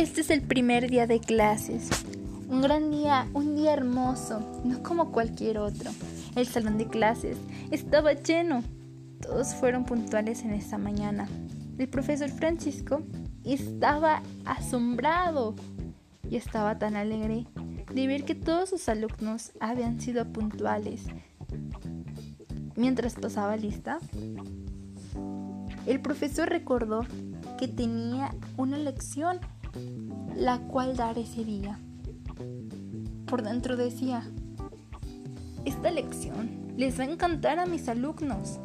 Este es el primer día de clases. Un gran día, un día hermoso, no como cualquier otro. El salón de clases estaba lleno. Todos fueron puntuales en esta mañana. El profesor Francisco estaba asombrado y estaba tan alegre de ver que todos sus alumnos habían sido puntuales. Mientras pasaba lista, el profesor recordó que tenía una lección la cual dar ese día. Por dentro decía, esta lección les va a encantar a mis alumnos.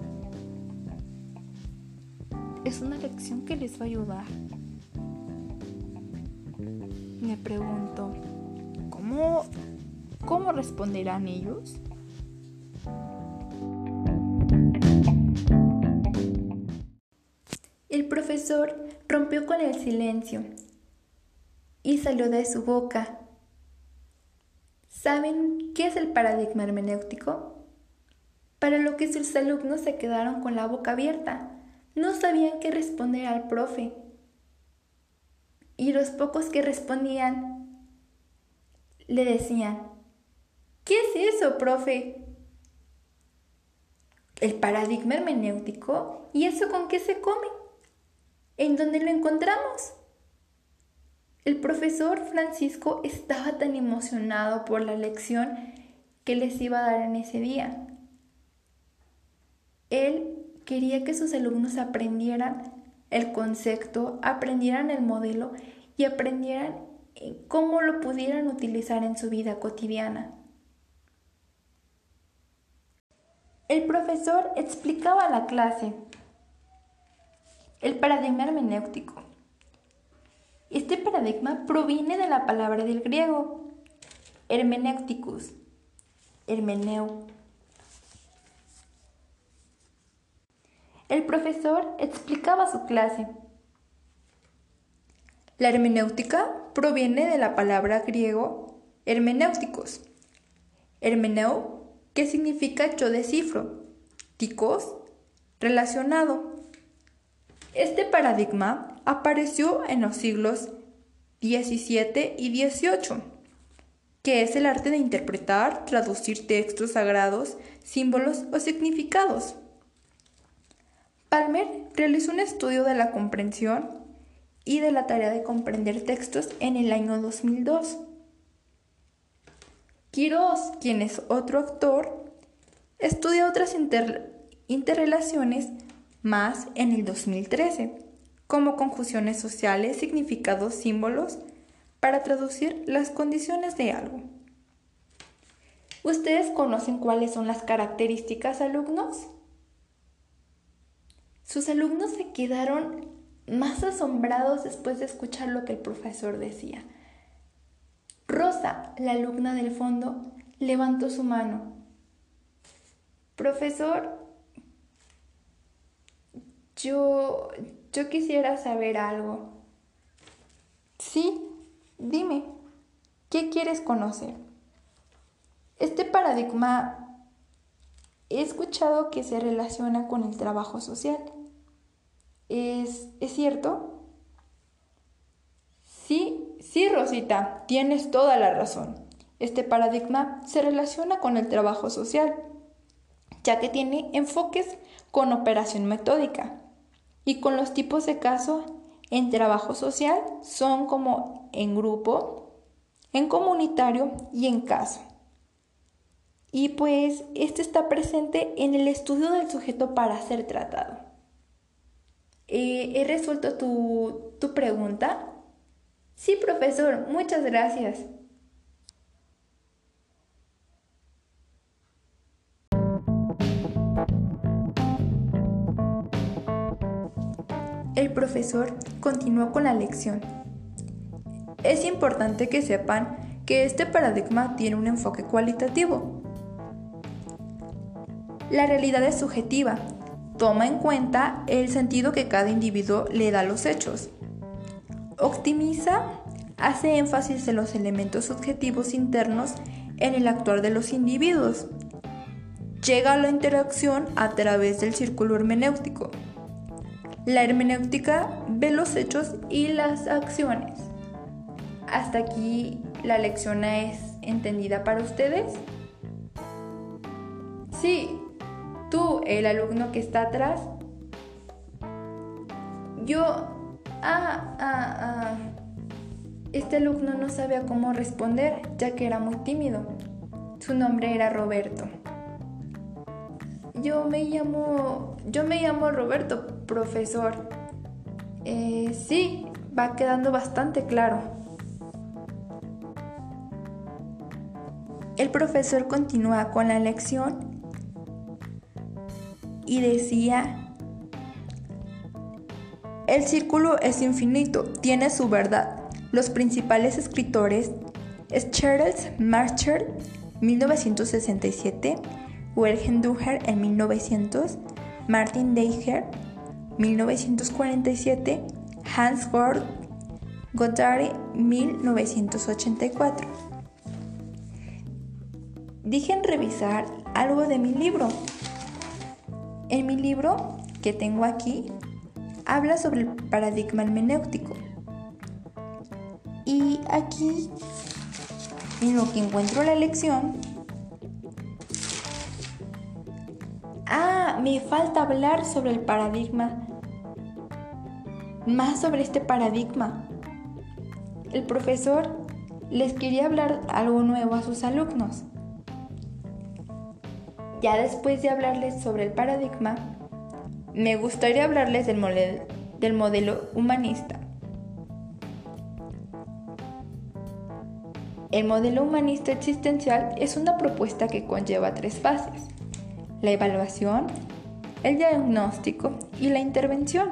Es una lección que les va a ayudar. Me pregunto, ¿cómo, cómo responderán ellos? El profesor rompió con el silencio y salió de su boca. ¿Saben qué es el paradigma hermenéutico? Para lo que sus alumnos se quedaron con la boca abierta. No sabían qué responder al profe. Y los pocos que respondían le decían, ¿qué es eso, profe? El paradigma hermenéutico. ¿Y eso con qué se come? ¿En dónde lo encontramos? El profesor Francisco estaba tan emocionado por la lección que les iba a dar en ese día. Él quería que sus alumnos aprendieran el concepto, aprendieran el modelo y aprendieran cómo lo pudieran utilizar en su vida cotidiana. El profesor explicaba la clase el paradigma hermenéutico este paradigma proviene de la palabra del griego hermenéuticus, hermeneu. El profesor explicaba su clase. La hermenéutica proviene de la palabra griego hermenéuticos. Hermeneu, que significa yo descifro, ticos, relacionado. Este paradigma apareció en los siglos XVII y XVIII, que es el arte de interpretar, traducir textos sagrados, símbolos o significados. Palmer realizó un estudio de la comprensión y de la tarea de comprender textos en el año 2002. Quiroz, quien es otro actor, estudia otras interrelaciones más en el 2013 como conjunciones sociales, significados, símbolos, para traducir las condiciones de algo. ¿Ustedes conocen cuáles son las características alumnos? Sus alumnos se quedaron más asombrados después de escuchar lo que el profesor decía. Rosa, la alumna del fondo, levantó su mano. Profesor, yo, yo quisiera saber algo. Sí, dime, ¿qué quieres conocer? Este paradigma he escuchado que se relaciona con el trabajo social. ¿Es, ¿es cierto? Sí, sí, Rosita, tienes toda la razón. Este paradigma se relaciona con el trabajo social, ya que tiene enfoques con operación metódica, y con los tipos de caso en trabajo social son como en grupo, en comunitario y en caso. Y pues este está presente en el estudio del sujeto para ser tratado. Eh, ¿He resuelto tu, tu pregunta? Sí, profesor, muchas gracias. El profesor continuó con la lección. Es importante que sepan que este paradigma tiene un enfoque cualitativo. La realidad es subjetiva, toma en cuenta el sentido que cada individuo le da a los hechos. Optimiza, hace énfasis en los elementos subjetivos internos en el actuar de los individuos. Llega a la interacción a través del círculo hermenéutico. La hermenéutica ve los hechos y las acciones. ¿Hasta aquí la lección es entendida para ustedes? Sí, tú, el alumno que está atrás. Yo... Ah, ah, ah. Este alumno no sabía cómo responder ya que era muy tímido. Su nombre era Roberto. Yo me llamo... Yo me llamo Roberto, profesor. Eh, sí, va quedando bastante claro. El profesor continúa con la lección y decía, el círculo es infinito, tiene su verdad. Los principales escritores es Charles Marcher, 1967, Wilhelm Duher en 1900, Martin Deicher, 1947, Hans Gord Goddard, 1984. Dije revisar algo de mi libro. En mi libro que tengo aquí, habla sobre el paradigma hermenéutico. Y aquí, en lo que encuentro la lección, me falta hablar sobre el paradigma más sobre este paradigma. El profesor les quería hablar algo nuevo a sus alumnos. Ya después de hablarles sobre el paradigma, me gustaría hablarles del, del modelo humanista. El modelo humanista existencial es una propuesta que conlleva tres fases, la evaluación, el diagnóstico y la intervención.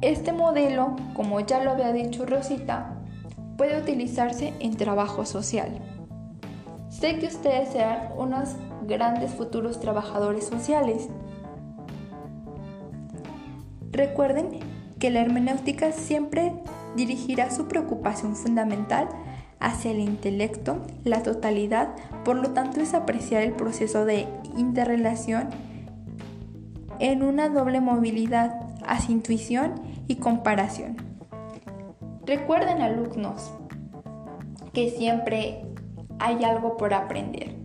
Este modelo, como ya lo había dicho Rosita, puede utilizarse en trabajo social. Sé que ustedes serán unos grandes futuros trabajadores sociales. Recuerden que la hermenéutica siempre dirigirá su preocupación fundamental hacia el intelecto, la totalidad, por lo tanto es apreciar el proceso de interrelación en una doble movilidad hacia intuición y comparación. Recuerden alumnos que siempre hay algo por aprender.